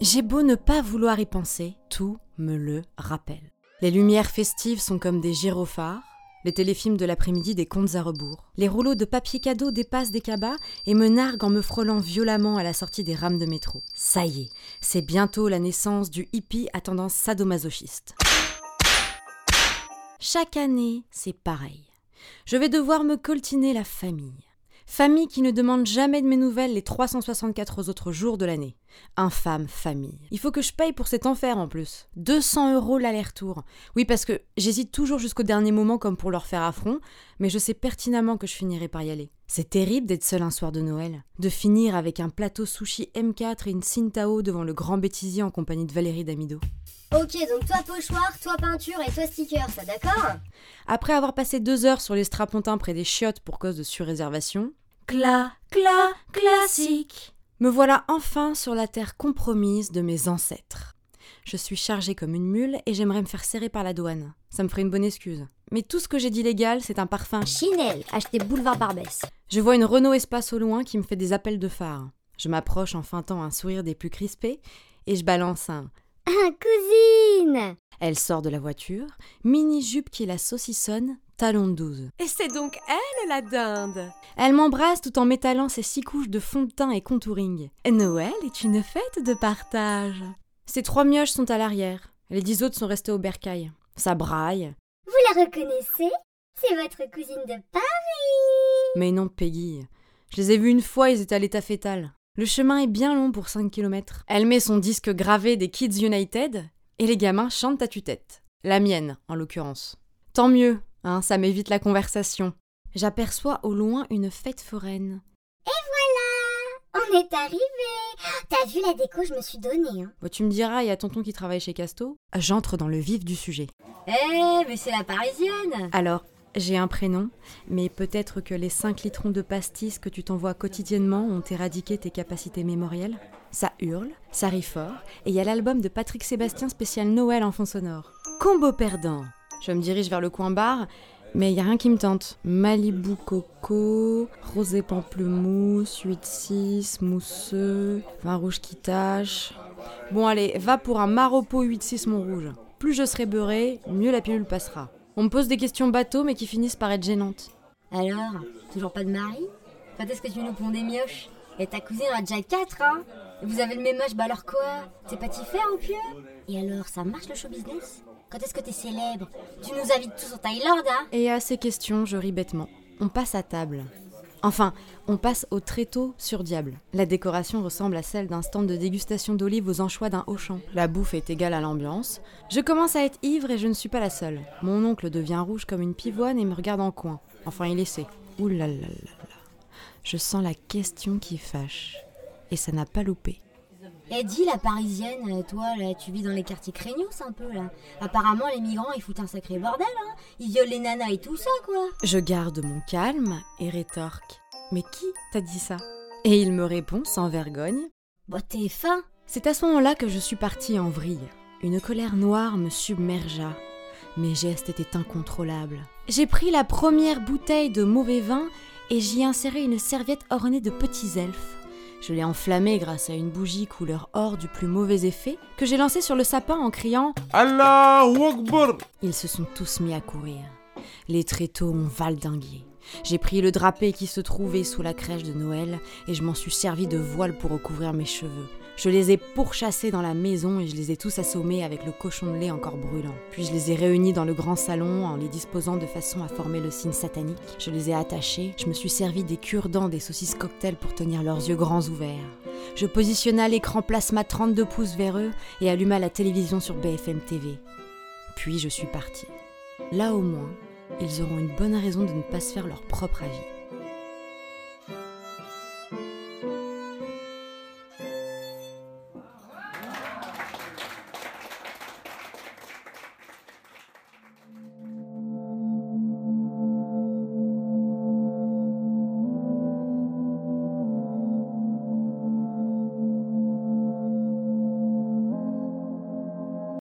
J'ai beau ne pas vouloir y penser, tout me le rappelle. Les lumières festives sont comme des gyrophares, les téléfilms de l'après-midi des contes à rebours. Les rouleaux de papier cadeau dépassent des cabas et me narguent en me frôlant violemment à la sortie des rames de métro. Ça y est, c'est bientôt la naissance du hippie à tendance sadomasochiste. Chaque année, c'est pareil. Je vais devoir me coltiner la famille. Famille qui ne demande jamais de mes nouvelles les 364 autres jours de l'année. Infâme famille. Il faut que je paye pour cet enfer en plus. 200 euros l'aller-retour. Oui, parce que j'hésite toujours jusqu'au dernier moment comme pour leur faire affront, mais je sais pertinemment que je finirai par y aller. C'est terrible d'être seul un soir de Noël, de finir avec un plateau sushi M4 et une Sintao devant le grand bêtisier en compagnie de Valérie Damido. Ok, donc toi pochoir, toi peinture et toi sticker, ça d'accord? Après avoir passé deux heures sur les strapontins près des chiottes pour cause de surréservation, cla, cla, classique, me voilà enfin sur la terre compromise de mes ancêtres. Je suis chargée comme une mule et j'aimerais me faire serrer par la douane. Ça me ferait une bonne excuse. Mais tout ce que j'ai d'illégal, c'est un parfum. Chanel, acheté boulevard Barbès. Je vois une Renault Espace au loin qui me fait des appels de phare. Je m'approche en feintant un sourire des plus crispés et je balance un Ah, cousine Elle sort de la voiture, mini-jupe qui la saucissonne, talon de 12. Et c'est donc elle la dinde Elle m'embrasse tout en m'étalant ses six couches de fond de teint et contouring. Noël est une fête de partage. Ces trois mioches sont à l'arrière. Les dix autres sont restés au bercail. Ça braille. Vous la reconnaissez? C'est votre cousine de Paris Mais non, Peggy. Je les ai vus une fois, ils étaient à l'état fétal. Le chemin est bien long pour 5 km. Elle met son disque gravé des Kids United et les gamins chantent à tue-tête. La mienne, en l'occurrence. Tant mieux, hein, ça m'évite la conversation. J'aperçois au loin une fête foraine. On est arrivé T'as vu la déco, je me suis donnée, hein Bon, tu me diras, il y a tonton qui travaille chez Casto. J'entre dans le vif du sujet. Eh, mais c'est la parisienne Alors, j'ai un prénom, mais peut-être que les 5 litrons de pastis que tu t'envoies quotidiennement ont éradiqué tes capacités mémorielles Ça hurle, ça rit fort, et il y a l'album de Patrick Sébastien spécial Noël en fond sonore. Combo perdant Je me dirige vers le coin bar, mais il y a rien qui me tente. Malibu coco, rosé pamplemousse, 8-6, mousseux, vin rouge qui tâche. Bon allez, va pour un Maropo 8-6 Montrouge. Plus je serai beurré, mieux la pilule passera. On me pose des questions bateaux mais qui finissent par être gênantes. Alors, toujours pas de mari? Quand est-ce que tu nous ponds des mioches? Et ta cousine en a déjà 4, hein? Et Vous avez le même âge, bah alors quoi? T'es pas t'y faire au pieu? Et alors, ça marche le show business? Quand est-ce que t'es célèbre? Tu nous invites tous en Thaïlande, hein? Et à ces questions, je ris bêtement. On passe à table. Enfin, on passe au tréteau sur diable. La décoration ressemble à celle d'un stand de dégustation d'olives aux anchois d'un Auchan. La bouffe est égale à l'ambiance. Je commence à être ivre et je ne suis pas la seule. Mon oncle devient rouge comme une pivoine et me regarde en coin. Enfin, il essaie. Ouh là là là là. Je sens la question qui fâche. Et ça n'a pas loupé. Et dis, la parisienne, euh, toi, là, tu vis dans les quartiers craignos un peu, là. Apparemment, les migrants, ils foutent un sacré bordel, hein. Ils violent les nanas et tout ça, quoi. Je garde mon calme et rétorque. Mais qui t'a dit ça? Et il me répond sans vergogne. Bah, t'es fin. C'est à ce moment-là que je suis partie en vrille. Une colère noire me submergea. Mes gestes étaient incontrôlables. J'ai pris la première bouteille de mauvais vin et j'y ai inséré une serviette ornée de petits elfes. Je l'ai enflammée grâce à une bougie couleur or du plus mauvais effet que j'ai lancée sur le sapin en criant Allahu Akbar Ils se sont tous mis à courir. Les tréteaux ont valdingué. J'ai pris le drapé qui se trouvait sous la crèche de Noël et je m'en suis servi de voile pour recouvrir mes cheveux. Je les ai pourchassés dans la maison et je les ai tous assommés avec le cochon de lait encore brûlant. Puis je les ai réunis dans le grand salon en les disposant de façon à former le signe satanique. Je les ai attachés, je me suis servi des cure-dents des saucisses cocktail pour tenir leurs yeux grands ouverts. Je positionna l'écran plasma 32 pouces vers eux et alluma la télévision sur BFM TV. Puis je suis partie. Là au moins, ils auront une bonne raison de ne pas se faire leur propre avis.